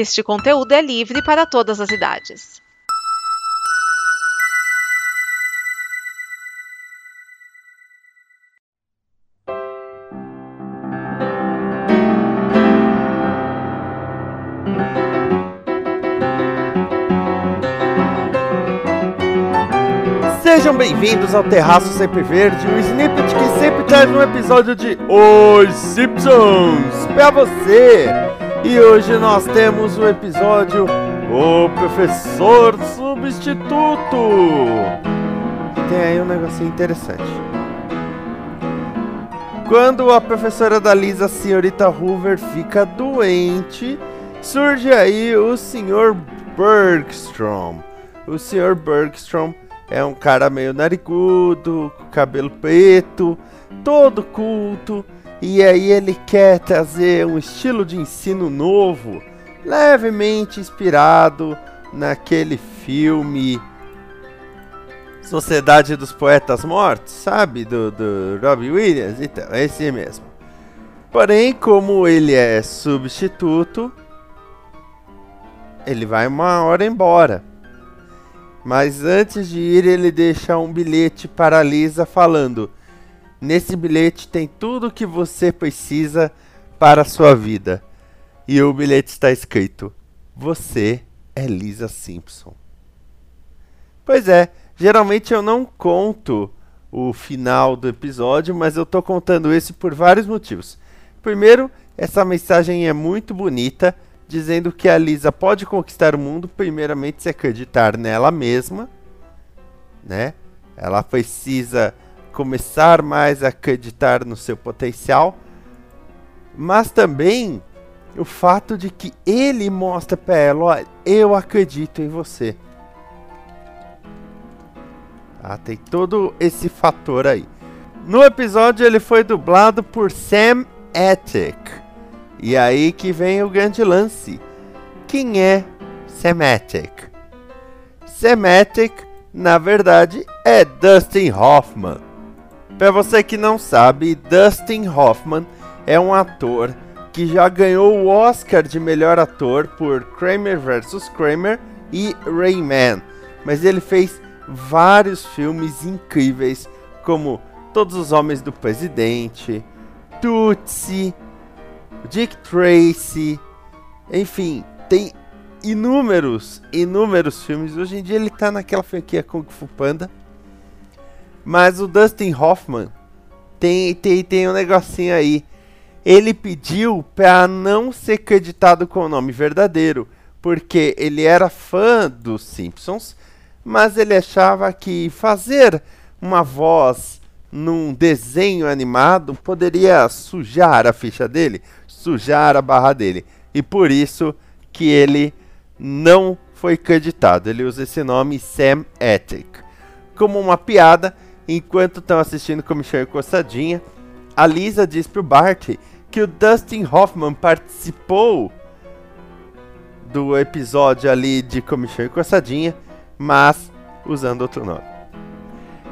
Este conteúdo é livre para todas as idades. Sejam bem-vindos ao Terraço Sempre Verde, o snippet que sempre traz um episódio de Os Simpsons pra você. E hoje nós temos o episódio O Professor Substituto. E tem aí um negocinho interessante. Quando a professora da Lisa, a senhorita Hoover, fica doente, surge aí o Sr. Bergstrom. O Sr. Bergstrom é um cara meio narigudo, cabelo preto, todo culto, e aí ele quer trazer um estilo de ensino novo, levemente inspirado naquele filme Sociedade dos Poetas Mortos, sabe? Do, do Robbie Williams, então, esse mesmo. Porém, como ele é substituto, ele vai uma hora embora. Mas antes de ir, ele deixa um bilhete para Lisa falando: Nesse bilhete tem tudo o que você precisa para a sua vida. E o bilhete está escrito: Você é Lisa Simpson. Pois é, geralmente eu não conto o final do episódio, mas eu estou contando esse por vários motivos. Primeiro, essa mensagem é muito bonita dizendo que a Lisa pode conquistar o mundo, primeiramente se acreditar nela mesma, né? Ela precisa começar mais a acreditar no seu potencial, mas também o fato de que ele mostra para ela, olha, eu acredito em você. Ah, tem todo esse fator aí. No episódio ele foi dublado por Sam Attic. E aí que vem o grande lance. Quem é Sematic? Sematic, na verdade, é Dustin Hoffman. Para você que não sabe, Dustin Hoffman é um ator que já ganhou o Oscar de melhor ator por Kramer vs Kramer e Rayman, mas ele fez vários filmes incríveis como Todos os Homens do Presidente, Tootsie, Dick Tracy, enfim, tem inúmeros, inúmeros filmes. Hoje em dia ele tá naquela franquia Kung Fu Panda. Mas o Dustin Hoffman tem, tem, tem um negocinho aí. Ele pediu para não ser creditado com o nome verdadeiro, porque ele era fã dos Simpsons, mas ele achava que fazer uma voz num desenho animado poderia sujar a ficha dele sujar a barra dele. E por isso que ele não foi creditado. Ele usa esse nome Sam Attic. Como uma piada, enquanto estão assistindo Comichão e Coçadinha, a Lisa diz pro Bart que o Dustin Hoffman participou do episódio ali de Comichão Coçadinha, mas usando outro nome.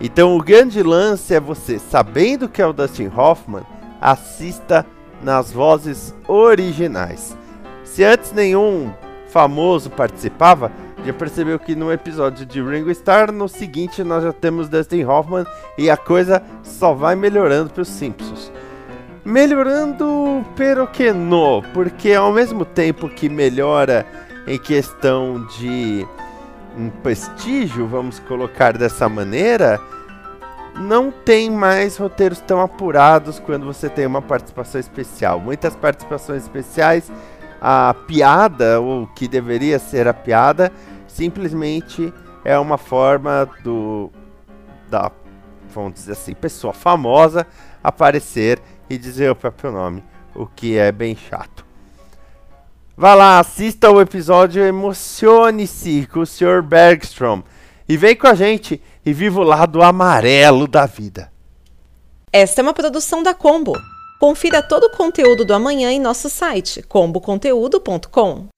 Então o grande lance é você, sabendo que é o Dustin Hoffman, assista nas vozes originais. Se antes nenhum famoso participava, já percebeu que no episódio de Ringo Starr, no seguinte nós já temos Dustin Hoffman e a coisa só vai melhorando para os Simpsons. Melhorando pero que no, porque ao mesmo tempo que melhora em questão de um prestígio, vamos colocar dessa maneira, não tem mais roteiros tão apurados quando você tem uma participação especial. Muitas participações especiais, a piada, ou que deveria ser a piada, simplesmente é uma forma do da vamos dizer assim, pessoa famosa aparecer e dizer o próprio nome, o que é bem chato. Vá lá, assista o episódio, emocione-se com o Sr. Bergstrom e vem com a gente e viva o lado amarelo da vida. Esta é uma produção da Combo. Confira todo o conteúdo do amanhã em nosso site comboconteúdo.com.